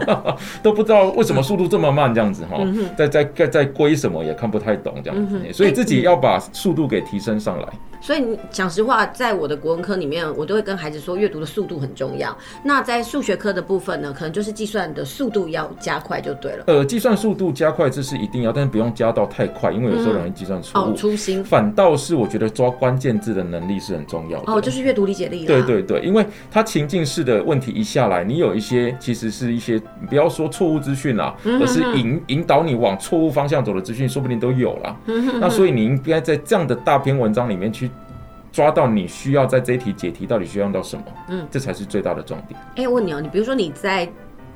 都不知道为什么速度这么慢，这样子哈，在在在在归什么也看不太懂这样子，所以自己要把速度给提升上来。所以你讲实话，在我的国文科里面，我都会跟孩子说，阅读的速度很重要。那在数学科的部分呢，可能就是计算的速度要加快就对了。呃，计算速度加快这是一定要，但是不用加到太快，因为有时候容易计算错误。哦，粗心。反倒是我觉得抓关键字的能力是很重要的。哦，就是阅读理解力。对对对，因为它情境式的问题一下来，你有一些其实是一些不要说错误资讯啦，而是引引导你往错误方向走的资讯，说不定都有啦。那所以你应该在这样的大篇文章里面去。抓到你需要在这一题解题到底需要用到什么，嗯，这才是最大的重点。哎、问你哦，你比如说你在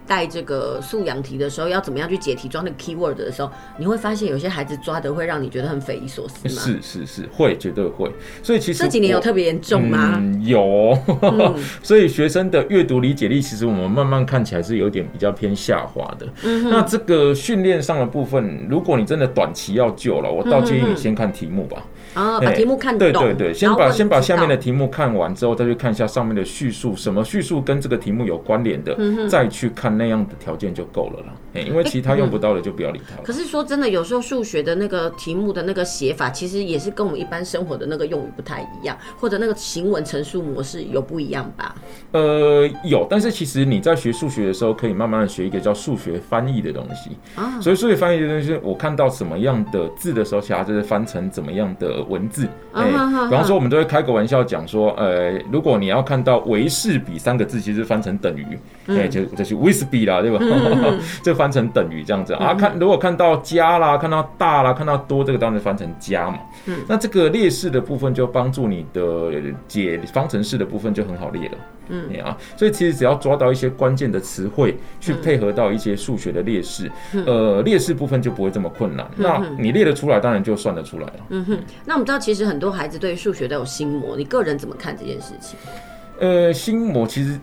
带这个素养题的时候，要怎么样去解题，抓那个 keyword 的时候，你会发现有些孩子抓的会让你觉得很匪夷所思吗？是是是，会，绝对会。所以其实这几年有特别严重吗？嗯、有、所以学生的阅读理解力，其实我们慢慢看起来是有点比较偏下滑的。嗯，那这个训练上的部分，如果你真的短期要救了，我倒建议你先看题目吧。啊，把题目看懂。对对对，先把先把下面的题目看完之后，再去看一下上面的叙述，什么叙述跟这个题目有关联的，嗯、再去看那样的条件就够了啦。哎，因为其他用不到的就不要理它了。可是说真的，有时候数学的那个题目的那个写法，其实也是跟我们一般生活的那个用语不太一样，或者那个行文陈述模式有不一样吧？呃，有，但是其实你在学数学的时候，可以慢慢的学一个叫数学翻译的东西啊。所以数学翻译的东西，我看到什么样的字的时候，其他就是翻成怎么样的。文字，哎，比方说我们都会开个玩笑讲说，呃，如果你要看到维氏比三个字，其实翻成等于，哎，就就是威士比啦，对吧？这翻成等于这样子啊。看如果看到加啦，看到大啦，看到多，这个当然翻成加嘛。嗯那这个列式的部分就帮助你的解方程式的部分就很好列了。嗯，啊，所以其实只要抓到一些关键的词汇，去配合到一些数学的列式，呃，列式部分就不会这么困难。那你列得出来，当然就算得出来了。嗯哼，那我们知道，其实很多孩子对于数学都有心魔，你个人怎么看这件事情？呃，心魔其实，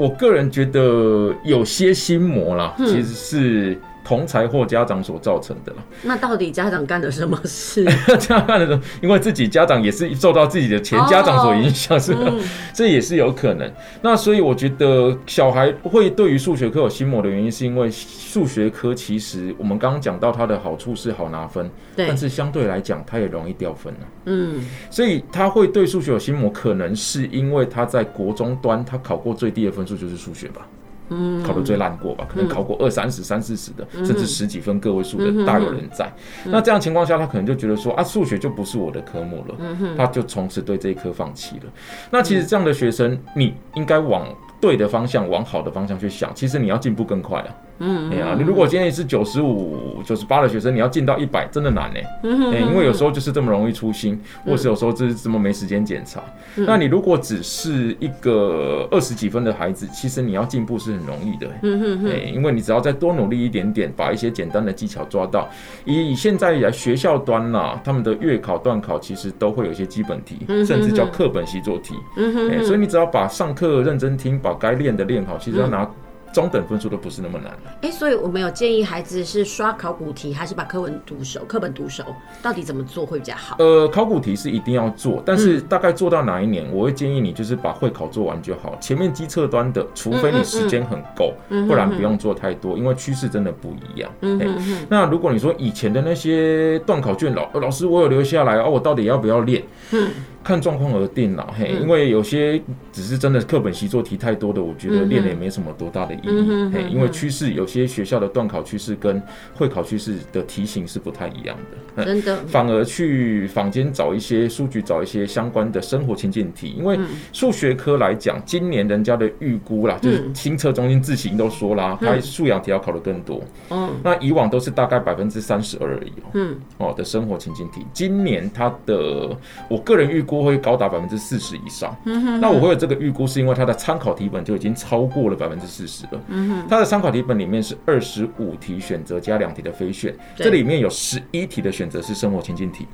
我个人觉得有些心魔啦，其实是。同才或家长所造成的了。那到底家长干了什么事？家长干了什么？因为自己家长也是受到自己的前家长所影响，是吧？这也是有可能。那所以我觉得小孩会对于数学科有心魔的原因，是因为数学科其实我们刚刚讲到它的好处是好拿分，对，但是相对来讲它也容易掉分。嗯，所以他会对数学有心魔，可能是因为他在国中端他考过最低的分数就是数学吧。嗯，考得最烂过吧，可能考过二三十、三四十的，甚至十几分个位数的大有人在。那这样情况下，他可能就觉得说啊，数学就不是我的科目了，他就从此对这一科放弃了。那其实这样的学生，你应该往对的方向，往好的方向去想。其实你要进步更快了。嗯，哎呀，你如果今天是九十五、九十八的学生，你要进到一百，真的难呢。嗯，因为有时候就是这么容易粗心，或是有时候就是这么没时间检查。那你如果只是一个二十几分的孩子，其实你要进步是很容易的。嗯嗯，因为你只要再多努力一点点，把一些简单的技巧抓到。以现在来学校端呐，他们的月考、段考其实都会有一些基本题，甚至叫课本习作题。嗯哼，所以你只要把上课认真听，把该练的练好，其实要拿。中等分数都不是那么难。哎，所以我们有建议孩子是刷考古题，还是把课文读熟？课本读熟，到底怎么做会比较好？呃，考古题是一定要做，但是大概做到哪一年，嗯、我会建议你就是把会考做完就好。前面机测端的，除非你时间很够，嗯嗯嗯、不然不用做太多，因为趋势真的不一样。嗯那如果你说以前的那些段考卷，老老师我有留下来哦，我到底要不要练？嗯看状况而定啦，嘿，因为有些只是真的课本习作题太多的，我觉得练了也没什么多大的意义，嘿，因为趋势有些学校的段考趋势跟会考趋势的题型是不太一样的，真的，反而去坊间找一些书局找一些相关的生活情境题，因为数学科来讲，今年人家的预估啦，就是新测中心自行都说啦，它素养题要考的更多，嗯，那以往都是大概百分之三十二而已，嗯，哦的生活情境题，今年它的我个人预估。会高达百分之四十以上，那我会有这个预估，是因为它的参考题本就已经超过了百分之四十了。嗯它的参考题本里面是二十五题选择加两题的非选，这里面有十一题的选择是生活情境题，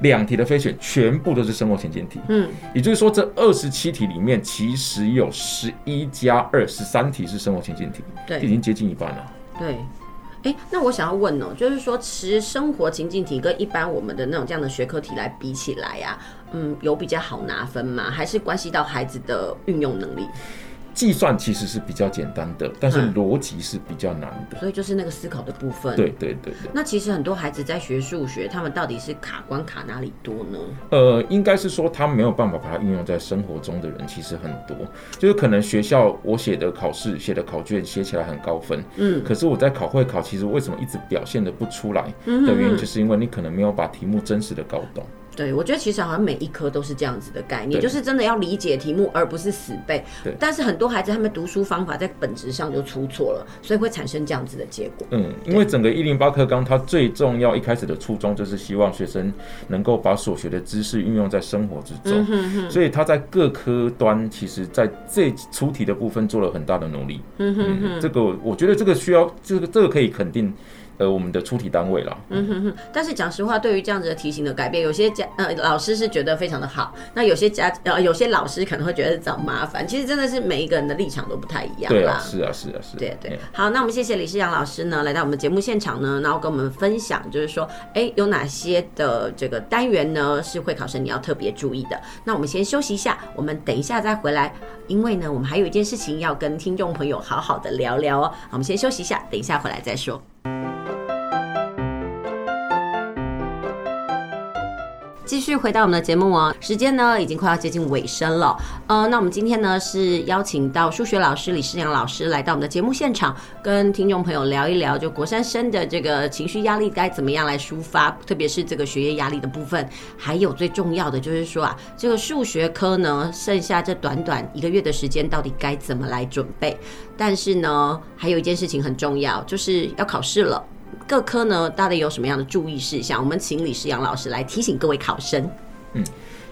两题的非选全部都是生活情境题，嗯也就是说这二十七题里面其实有十一加二十三题是生活情境题，对，已经接近一半了。对。哎，那我想要问哦，就是说，其实生活情境题跟一般我们的那种这样的学科题来比起来呀，嗯，有比较好拿分吗？还是关系到孩子的运用能力？计算其实是比较简单的，但是逻辑是比较难的，嗯，所以就是那个思考的部分。对对对对。那其实很多孩子在学数学，他们到底是卡关卡哪里多呢？呃，应该是说他没有办法把它运用在生活中的人其实很多，就是可能学校我写的考试写的考卷写起来很高分，嗯，可是我在考会考，其实为什么一直表现的不出来的原因，就是因为你可能没有把题目真实的搞懂。对，我觉得其实好像每一科都是这样子的概念，就是真的要理解题目，而不是死背。对。但是很多孩子他们读书方法在本质上就出错了，所以会产生这样子的结果。嗯，因为整个一零八课纲它最重要一开始的初衷就是希望学生能够把所学的知识运用在生活之中，所以他在各科端其实在这出题的部分做了很大的努力。嗯哼哼，这个我觉得这个需要这个这个可以肯定。呃，我们的出题单位了。嗯哼哼。但是讲实话，对于这样子的题型的改变，有些家呃老师是觉得非常的好，那有些家呃有些老师可能会觉得找麻烦。其实真的是每一个人的立场都不太一样。对啊，是啊，是啊，是。对对。好，那我们谢谢李世阳老师呢，来到我们节目现场呢，然后跟我们分享，就是说，哎，有哪些的这个单元呢是会考生你要特别注意的。那我们先休息一下，我们等一下再回来，因为呢，我们还有一件事情要跟听众朋友好好的聊聊哦。好，我们先休息一下，等一下回来再说。继续回到我们的节目哦，时间呢已经快要接近尾声了。呃，那我们今天呢是邀请到数学老师李世扬老师来到我们的节目现场，跟听众朋友聊一聊，就国三生的这个情绪压力该怎么样来抒发，特别是这个学业压力的部分。还有最重要的就是说啊，这个数学科呢，剩下这短短一个月的时间，到底该怎么来准备？但是呢，还有一件事情很重要，就是要考试了。各科呢，到底有什么样的注意事项？我们请李世阳老师来提醒各位考生。嗯。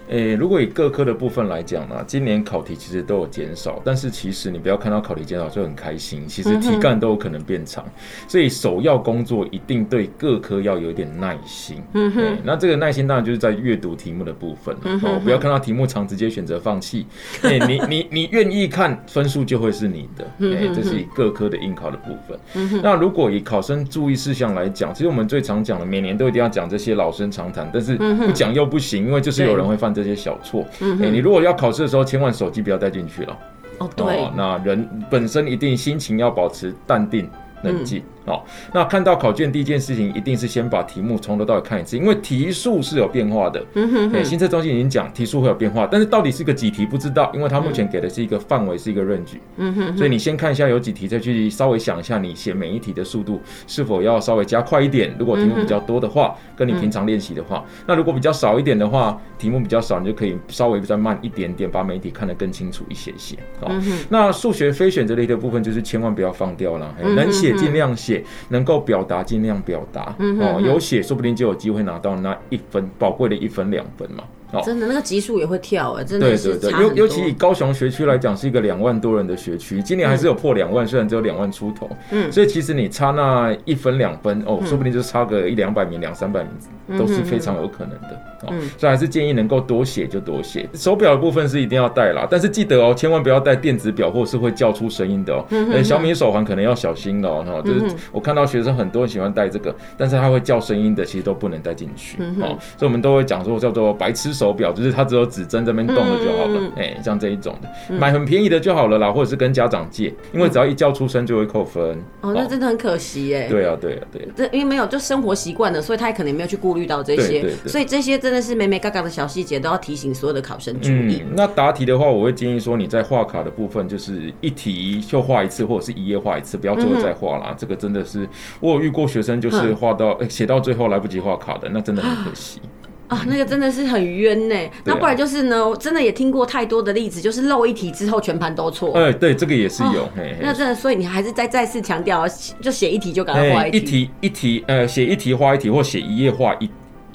诶、欸，如果以各科的部分来讲呢，今年考题其实都有减少，但是其实你不要看到考题减少就很开心，其实题干都有可能变长，所以首要工作一定对各科要有一点耐心。嗯哼、欸，那这个耐心当然就是在阅读题目的部分哦，不要看到题目长直接选择放弃。哎、欸，你你你愿意看，分数就会是你的。哎、欸，这是以各科的应考的部分。那如果以考生注意事项来讲，其实我们最常讲的，每年都一定要讲这些老生常谈，但是不讲又不行，因为就是有人会犯。这些小错，哎，你如果要考试的时候，千万手机不要带进去了。哦，对，那人本身一定心情要保持淡定冷静。哦，那看到考卷第一件事情，一定是先把题目从头到尾看一次，因为题数是有变化的。嗯哼哼。新测中心已经讲题数会有变化，但是到底是个几题不知道，因为它目前给的是一个范围，是一个 range。嗯哼。所以你先看一下有几题，再去稍微想一下，你写每一题的速度是否要稍微加快一点。如果题目比较多的话，跟你平常练习的话，那如果比较少一点的话，题目比较少，你就可以稍微再慢一点点，把每一题看得更清楚一些些。好，那数学非选择类的部分，就是千万不要放掉了，能写尽量写，能够表达尽量表达，哦，有写说不定就有机会拿到那一分宝贵的一分两分嘛。哦，真的那个级数也会跳哎，真的是对对对，尤尤其以高雄学区来讲，是一个两万多人的学区，今年还是有破两万，嗯，虽然只有两万出头，嗯，所以其实你差那一分两分哦，说不定就差个一两百名、两三百名，都是非常有可能的，嗯，所以还是建议能够多写就多写。手表的部分是一定要带啦，但是记得哦，千万不要带电子表或是会叫出声音的哦，嗯，小米手环可能要小心哦，哈，就是我看到学生很多人喜欢带这个，但是它会叫声音的，其实都不能带进去，哦，所以我们都会讲说叫做白痴手表，就是它只有指针这边动了就好了，哎，像这一种的，买很便宜的就好了啦，或者是跟家长借，因为只要一叫出声就会扣分。哦，那真的很可惜哎。对啊，对啊，对。这因为没有就生活习惯了，所以他也可能没有去顾虑到这些，所以这些真的是每每嘎嘎的小细节都要提醒所有的考生注意。那答题的话，我会建议说你在画卡的部分，就是一题就画一次，或者是一页画一次，不要最后再画啦。这个真的是我有遇过学生，就是画到写到最后来不及画卡的，那真的很可惜。啊，那个真的是很冤呢。那不然就是呢，真的也听过太多的例子，就是漏一题之后全盘都错。哎，对，这个也是有。嘿那真的，所以你还是再再次强调，就写一题就赶快画一题。一题一题，呃，写一题画一题，或写一页画一。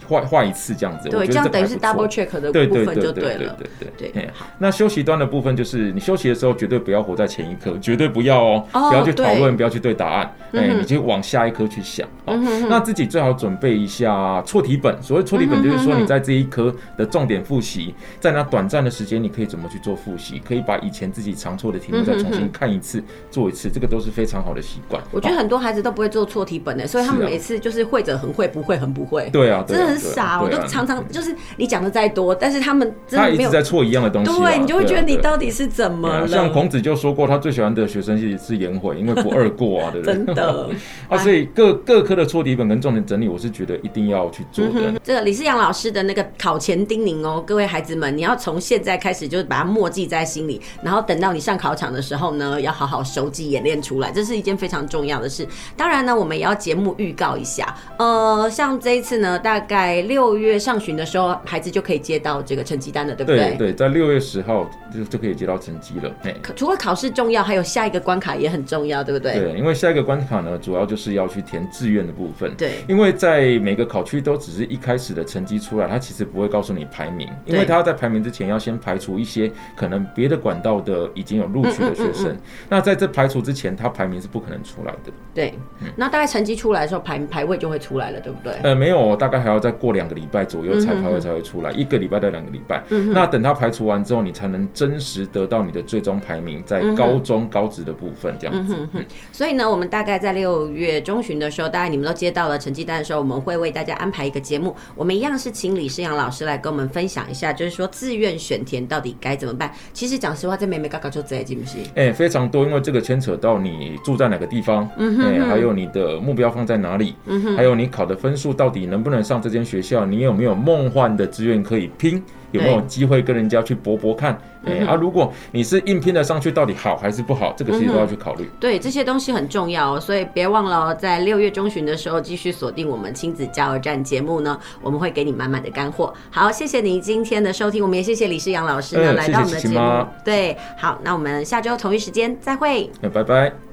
画画一次这样子，对，这样等于是 double check 的部分就对了。对对对对，好。那休息端的部分就是，你休息的时候绝对不要活在前一刻，绝对不要哦，不要去讨论，不要去对答案，哎，你就往下一科去想。那自己最好准备一下错题本。所谓错题本，就是说你在这一科的重点复习，在那短暂的时间，你可以怎么去做复习？可以把以前自己常错的题目再重新看一次，做一次，这个都是非常好的习惯。我觉得很多孩子都不会做错题本的，所以他们每次就是会者很会，不会很不会。对啊，真的很。傻，我都常常就是你讲的再多，但是他们真的他一直在错一样的东西，对，你就会觉得你到底是怎么了？像孔子就说过，他最喜欢的学生是是颜回，因为不二过啊，对不对？真的 啊，所以各各科的错题本跟重点整理，我是觉得一定要去做的。这个李世阳老师的那个考前叮咛哦，各位孩子们，你要从现在开始就是把它默记在心里，然后等到你上考场的时候呢，要好好熟记演练出来，这是一件非常重要的事。当然呢，我们也要节目预告一下，呃，像这一次呢，大概六月。上旬的时候，孩子就可以接到这个成绩单了，对不对？对对，在六月十号就就可以接到成绩了。除了考试重要，还有下一个关卡也很重要，对不对？对，因为下一个关卡呢，主要就是要去填志愿的部分。对，因为在每个考区都只是一开始的成绩出来，他其实不会告诉你排名，因为他要在排名之前要先排除一些可能别的管道的已经有录取的学生。那在这排除之前，他排名是不可能出来的。对，那大概成绩出来的时候，排排位就会出来了，对不对？呃，没有，大概还要再过两个礼拜左右。才排位才会出来，一个礼拜到两个礼拜。那等它排除完之后，你才能真实得到你的最终排名，在高中高职的部分这样子。所以呢，我们大概在六月中旬的时候，大概你们都接到了成绩单的时候，我们会为大家安排一个节目。我们一样是请李世阳老师来跟我们分享一下，就是说自愿选填到底该怎么办。其实讲实话，这眉眉角角就这，信不是？哎，非常多，因为这个牵扯到你住在哪个地方，哎，还有你的目标放在哪里，嗯还有你考的分数到底能不能上这间学校，你有没有？梦幻的志愿可以拼，有没有机会跟人家去搏搏看？哎、欸，啊，如果你是硬拼的上去，到底好还是不好？这个其实都要去考虑、嗯。对，这些东西很重要，所以别忘了在六月中旬的时候继续锁定我们亲子加油站节目呢，我们会给你满满的干货。好，谢谢你今天的收听，我们也谢谢李世阳老师呢、嗯、来到我们的节目。对，好，那我们下周同一时间再会。拜拜。